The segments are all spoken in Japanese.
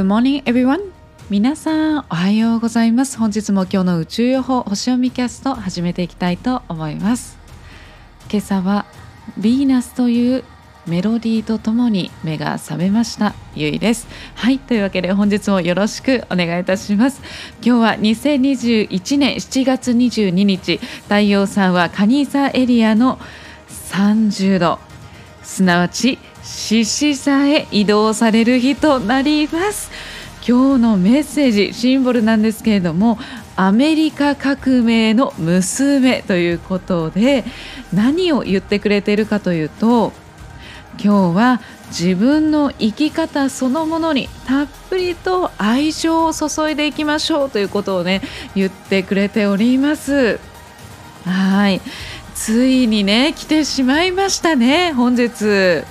Good morning everyone. 皆さんおはようございます。本日も今日の宇宙予報星読みキャスト始めていきたいと思います。今朝はヴィーナスというメロディーとともに目が覚めました。ゆいです。はいというわけで本日もよろしくお願いいたします。今日は2021年7月22日。太陽さんはカニ座エリアの30度。すなわち獅子座へ移動される日となります。今日のメッセージシンボルなんですけれどもアメリカ革命の娘ということで何を言ってくれているかというと今日は自分の生き方そのものにたっぷりと愛情を注いでいきましょうということをね言ってくれております。はい。ついにね来てしまいましたね本日。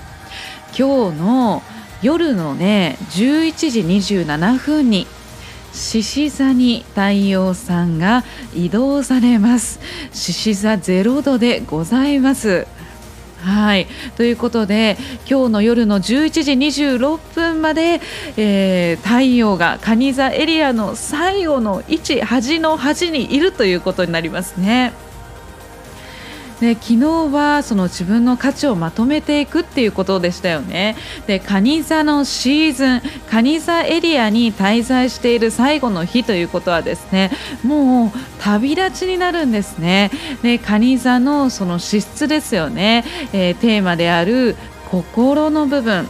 今日の夜のね11時27分に獅子座に太陽さんが移動されます。獅子座0度でございます。はい。ということで今日の夜の11時26分まで、えー、太陽が蟹座エリアの最後の位置端の端にいるということになりますね。で昨日はその自分の価値をまとめていくっていうことでしたよね。で蟹座のシーズン蟹座エリアに滞在している最後の日ということはですねもう旅立ちになるんですね。で蟹座のその資質ですよね、えー、テーマである心の部分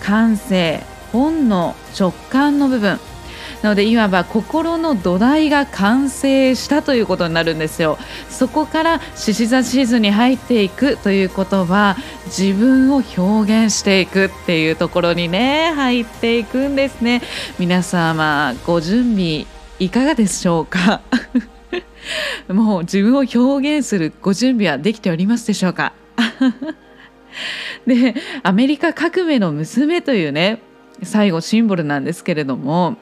感性本能直感の部分なのでいわば心の土台が完成したということになるんですよ。そこから獅子座シーズンに入っていくということは自分を表現していくっていうところにね入っていくんですね。皆様ご準備いかがでしょうか？もう自分を表現するご準備はできておりますでしょうか？でアメリカ革命の娘というね最後シンボルなんですけれども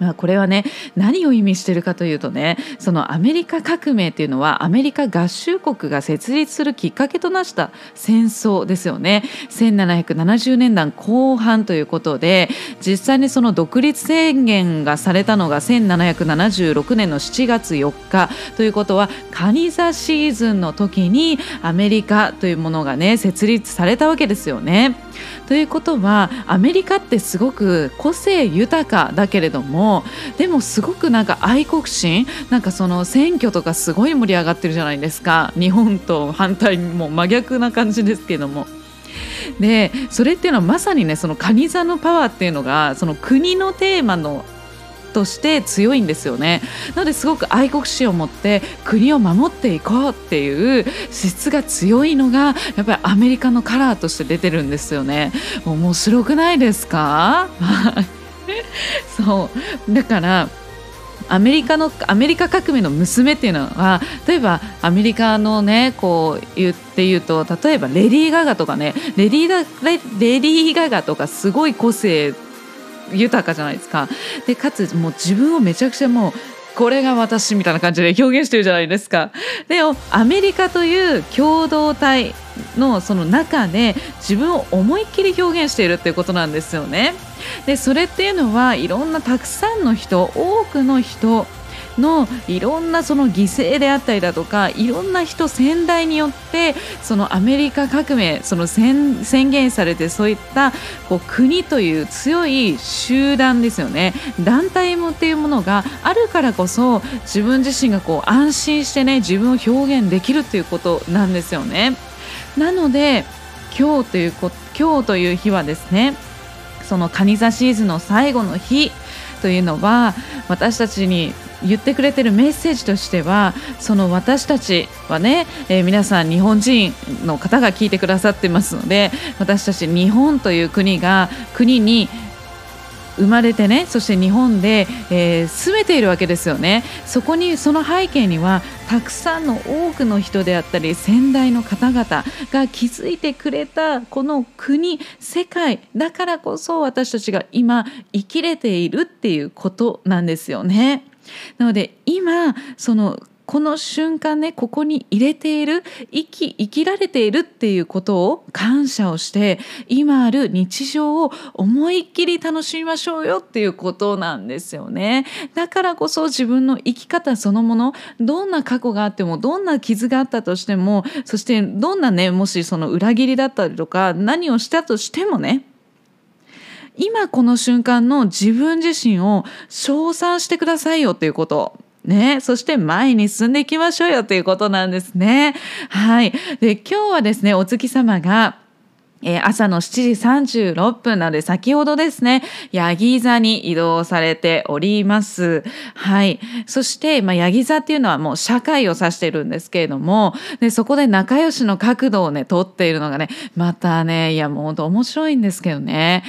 まあ、これはね何を意味してるかというとねそのアメリカ革命っていうのはアメリカ合衆国が設立するきっかけとなした戦争ですよね1770年代後半ということで実際にその独立宣言がされたのが1776年の7月4日ということはカニ座シーズンの時にアメリカというものがね設立されたわけですよね。ということはアメリカってすごく個性豊かだけれどもでもすごくなんか愛国心なんかその選挙とかすごい盛り上がってるじゃないですか日本と反対も真逆な感じですけども。でそれっていうのはまさにねそのカニ座のパワーっていうのがその国のテーマのとして強いんですよね。なのですごく愛国心を持って国を守っていこうっていう質が強いのがやっぱりアメリカのカラーとして出てるんですよね。面白くないですか？そう。だからアメリカのアメリカ革命の娘っていうのは例えばアメリカのねこう言って言うと例えばレディー・ガガとかねレディーレレディー・ガガとかすごい個性豊かじゃないですか。でかつもう自分をめちゃくちゃもうこれが私みたいな感じで表現してるじゃないですか。でアメリカという共同体のその中で自分を思いっきり表現しているっていうことなんですよね。でそれっていうのはいろんなたくさんの人多くの人のいろんなその犠牲であったりだとかいろんな人先代によってそのアメリカ革命その宣言されてそういったこう国という強い集団ですよね団体もっていうものがあるからこそ自分自身がこう安心してね自分を表現できるっていうことなんですよね。なので今日という今日という日はですねそのカニ座シーズンの最後の日というのは私たちに言ってくれてるメッセージとしてはその私たちはね、えー、皆さん日本人の方が聞いてくださってますので私たち日本という国が国に生まれてねそして日本で、えー、住めているわけですよねそこにその背景にはたくさんの多くの人であったり先代の方々が築いてくれたこの国世界だからこそ私たちが今生きれているっていうことなんですよね。なので今そのこの瞬間ねここに入れている生き生きられているっていうことを感謝をして今ある日常を思いっきり楽しみましょうよっていうことなんですよね。だからこそ自分の生き方そのものどんな過去があってもどんな傷があったとしてもそしてどんなねもしその裏切りだったりとか何をしたとしてもね今この瞬間の自分自身を称賛してくださいよっていうことね、そして前に進んでいきましょうよということなんですね。はい。で、今日はですね、お月様がえー、朝の7時36分なので先ほどですね、ヤギ座に移動されております。はい。そして、まあ、ヤギ座っていうのはもう社会を指しているんですけれども、で、そこで仲良しの角度をね、取っているのがね、またね、いやもう本当面白いんですけどね。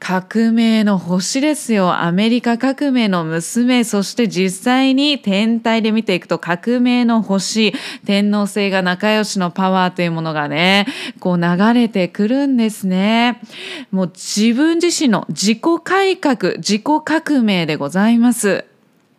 革命の星ですよ。アメリカ革命の娘、そして実際に天体で見ていくと革命の星、天皇制が仲良しのパワーというものがね、こう流れてくるんですね。もう自分自身の自己改革、自己革命でございます。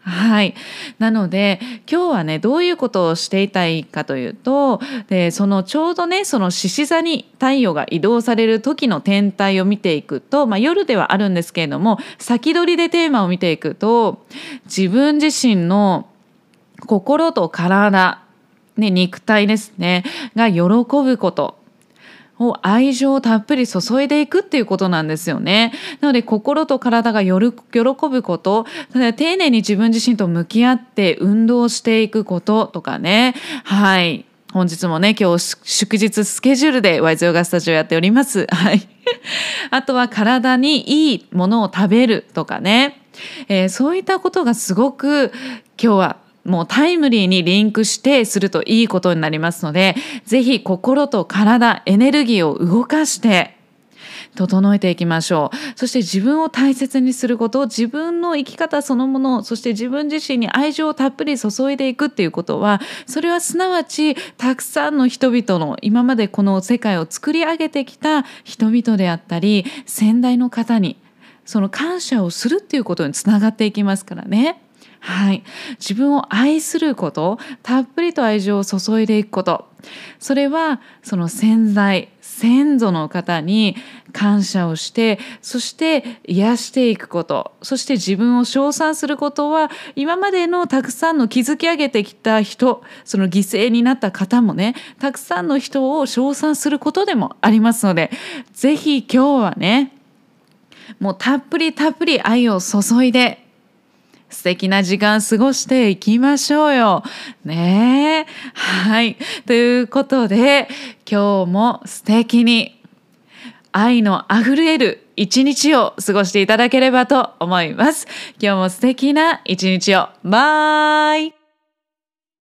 はい。なので、今日はね、どういうことをしていたいかというと、でそのちょうどね、その獅子座に太陽が移動される時の天体を見ていくと、まあ、夜ではあるんですけれども、先取りでテーマを見ていくと、自分自身の心と体、ね、肉体ですね、が喜ぶこと。を愛情をたっぷり注いでいくっていうことなんですよね。なので心と体が喜ぶこと、丁寧に自分自身と向き合って運動していくこととかね。はい。本日もね、今日祝日スケジュールでワイズヨガスタジオやっております。はい。あとは体にいいものを食べるとかね。えー、そういったことがすごく今日はもうタイムリーにリンクしてするといいことになりますので、ぜひ心と体、エネルギーを動かして整えていきましょう。そして自分を大切にすること、自分の生き方そのもの、そして自分自身に愛情をたっぷり注いでいくっていうことは、それはすなわちたくさんの人々の今までこの世界を作り上げてきた人々であったり、先代の方にその感謝をするっていうことにつながっていきますからね。はい、自分を愛することたっぷりと愛情を注いでいくこと。それはその潜在先祖の方に感謝をしてそして癒していくこと。そして自分を称賛することは今までのたくさんの築き上げてきた人その犠牲になった方もねたくさんの人を称賛することでもありますので是非今日はねもうたっぷりたっぷり愛を注いで素敵な時間過ごしていきましょうよ。ねえ。はい。ということで、今日も素敵に愛のあふれる一日を過ごしていただければと思います。今日も素敵な一日を。バイ